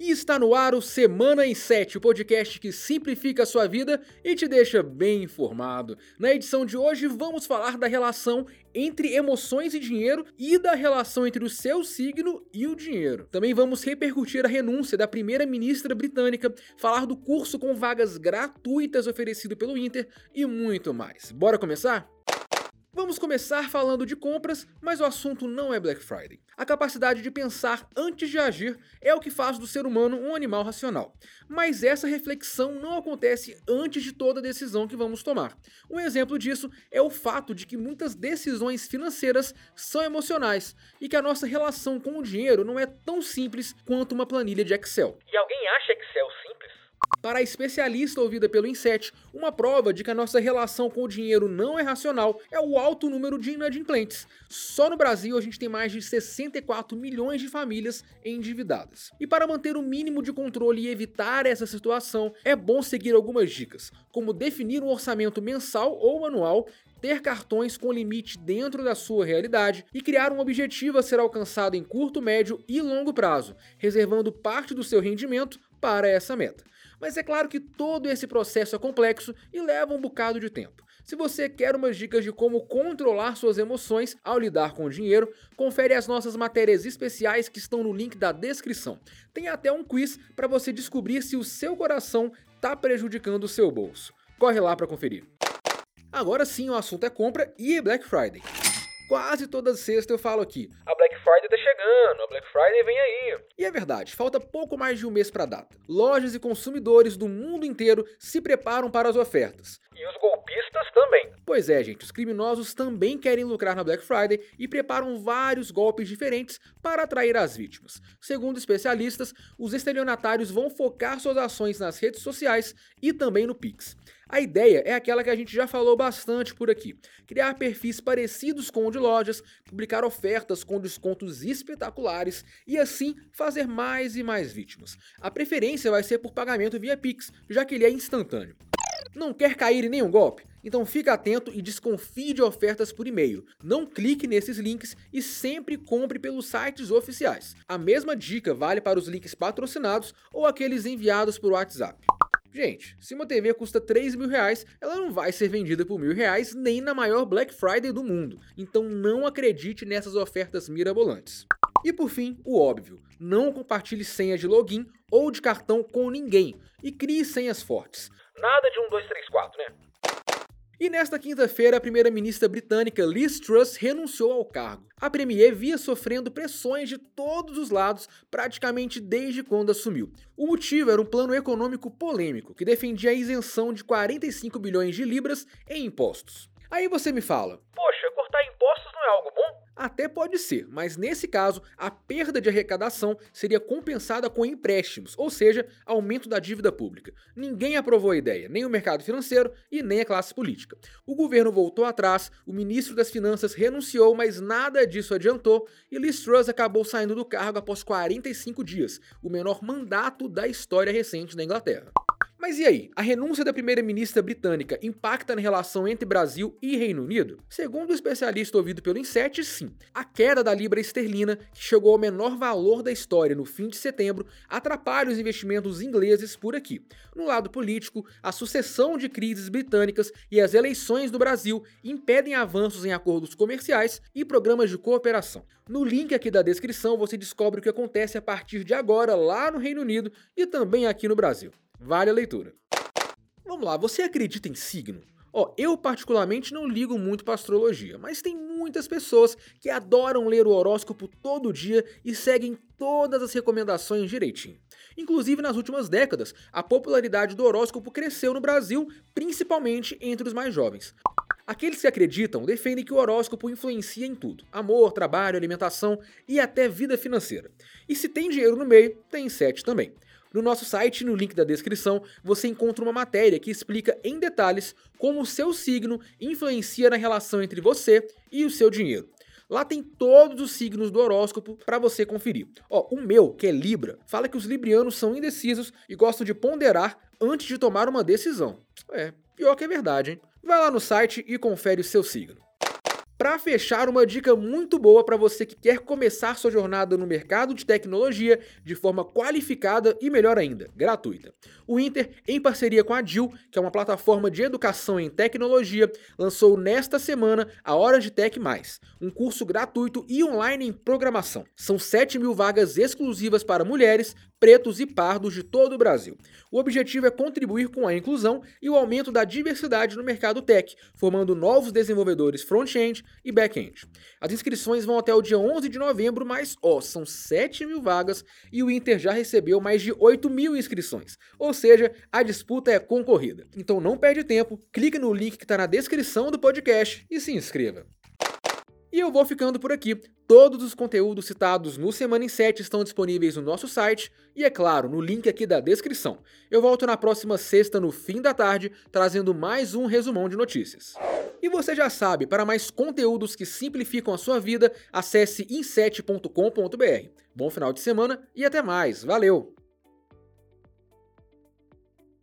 E está no ar o Semana em 7, o podcast que simplifica a sua vida e te deixa bem informado. Na edição de hoje vamos falar da relação entre emoções e dinheiro e da relação entre o seu signo e o dinheiro. Também vamos repercutir a renúncia da primeira-ministra britânica, falar do curso com vagas gratuitas oferecido pelo Inter e muito mais. Bora começar? Vamos começar falando de compras, mas o assunto não é Black Friday. A capacidade de pensar antes de agir é o que faz do ser humano um animal racional. Mas essa reflexão não acontece antes de toda decisão que vamos tomar. Um exemplo disso é o fato de que muitas decisões financeiras são emocionais e que a nossa relação com o dinheiro não é tão simples quanto uma planilha de Excel. E alguém acha Excel para a especialista ouvida pelo Inset, uma prova de que a nossa relação com o dinheiro não é racional é o alto número de inadimplentes. Só no Brasil a gente tem mais de 64 milhões de famílias endividadas. E para manter o mínimo de controle e evitar essa situação, é bom seguir algumas dicas, como definir um orçamento mensal ou anual, ter cartões com limite dentro da sua realidade e criar um objetivo a ser alcançado em curto, médio e longo prazo, reservando parte do seu rendimento para essa meta. Mas é claro que todo esse processo é complexo e leva um bocado de tempo. Se você quer umas dicas de como controlar suas emoções ao lidar com o dinheiro, confere as nossas matérias especiais que estão no link da descrição. Tem até um quiz para você descobrir se o seu coração está prejudicando o seu bolso. Corre lá para conferir. Agora sim, o assunto é compra e Black Friday. Quase toda sexta eu falo aqui. A Black Friday tá chegando, a Black Friday vem aí. E é verdade, falta pouco mais de um mês para a data. Lojas e consumidores do mundo inteiro se preparam para as ofertas. E os golpistas também. Pois é, gente, os criminosos também querem lucrar na Black Friday e preparam vários golpes diferentes para atrair as vítimas. Segundo especialistas, os estelionatários vão focar suas ações nas redes sociais e também no Pix. A ideia é aquela que a gente já falou bastante por aqui: criar perfis parecidos com o de lojas, publicar ofertas com descontos espetaculares e assim fazer mais e mais vítimas. A preferência vai ser por pagamento via Pix, já que ele é instantâneo. Não quer cair em nenhum golpe? Então fique atento e desconfie de ofertas por e-mail. Não clique nesses links e sempre compre pelos sites oficiais. A mesma dica vale para os links patrocinados ou aqueles enviados por WhatsApp. Gente, se uma TV custa 3 mil reais, ela não vai ser vendida por mil reais nem na maior Black Friday do mundo. Então não acredite nessas ofertas mirabolantes. E por fim, o óbvio: não compartilhe senha de login ou de cartão com ninguém e crie senhas fortes. Nada de 1, 2, 3, 4, né? E nesta quinta-feira, a primeira-ministra britânica Liz Truss renunciou ao cargo. A premier via sofrendo pressões de todos os lados praticamente desde quando assumiu. O motivo era um plano econômico polêmico que defendia a isenção de 45 bilhões de libras em impostos. Aí você me fala: Poxa, cortar impostos não é algo bom? Até pode ser, mas nesse caso, a perda de arrecadação seria compensada com empréstimos, ou seja, aumento da dívida pública. Ninguém aprovou a ideia, nem o mercado financeiro e nem a classe política. O governo voltou atrás, o ministro das Finanças renunciou, mas nada disso adiantou e Liz Truss acabou saindo do cargo após 45 dias, o menor mandato da história recente da Inglaterra. Mas e aí? A renúncia da primeira-ministra britânica impacta na relação entre Brasil e Reino Unido? Segundo o especialista ouvido pelo Inset, sim. A queda da libra esterlina, que chegou ao menor valor da história no fim de setembro, atrapalha os investimentos ingleses por aqui. No lado político, a sucessão de crises britânicas e as eleições do Brasil impedem avanços em acordos comerciais e programas de cooperação. No link aqui da descrição você descobre o que acontece a partir de agora lá no Reino Unido e também aqui no Brasil. Vale a leitura. Vamos lá, você acredita em signo? Ó, eu particularmente não ligo muito para astrologia, mas tem muitas pessoas que adoram ler o horóscopo todo dia e seguem todas as recomendações direitinho. Inclusive, nas últimas décadas, a popularidade do horóscopo cresceu no Brasil, principalmente entre os mais jovens. Aqueles que acreditam defendem que o horóscopo influencia em tudo: amor, trabalho, alimentação e até vida financeira. E se tem dinheiro no meio, tem sete também. No nosso site, no link da descrição, você encontra uma matéria que explica em detalhes como o seu signo influencia na relação entre você e o seu dinheiro. Lá tem todos os signos do horóscopo para você conferir. Ó, o meu, que é Libra, fala que os librianos são indecisos e gostam de ponderar antes de tomar uma decisão. É, pior que é verdade, hein? Vai lá no site e confere o seu signo. Para fechar, uma dica muito boa para você que quer começar sua jornada no mercado de tecnologia de forma qualificada e melhor ainda, gratuita. O Inter, em parceria com a DIL, que é uma plataforma de educação em tecnologia, lançou nesta semana a Hora de Tech Mais, um curso gratuito e online em programação. São 7 mil vagas exclusivas para mulheres, pretos e pardos de todo o Brasil. O objetivo é contribuir com a inclusão e o aumento da diversidade no mercado tech, formando novos desenvolvedores front-end e back-end. As inscrições vão até o dia 11 de novembro, mas ó, são 7 mil vagas e o Inter já recebeu mais de 8 mil inscrições, ou seja, a disputa é concorrida. Então não perde tempo, clique no link que está na descrição do podcast e se inscreva. E eu vou ficando por aqui. Todos os conteúdos citados no Semana em 7 estão disponíveis no nosso site e, é claro, no link aqui da descrição. Eu volto na próxima sexta, no fim da tarde, trazendo mais um resumão de notícias. E você já sabe, para mais conteúdos que simplificam a sua vida, acesse in7.com.br. Bom final de semana e até mais. Valeu!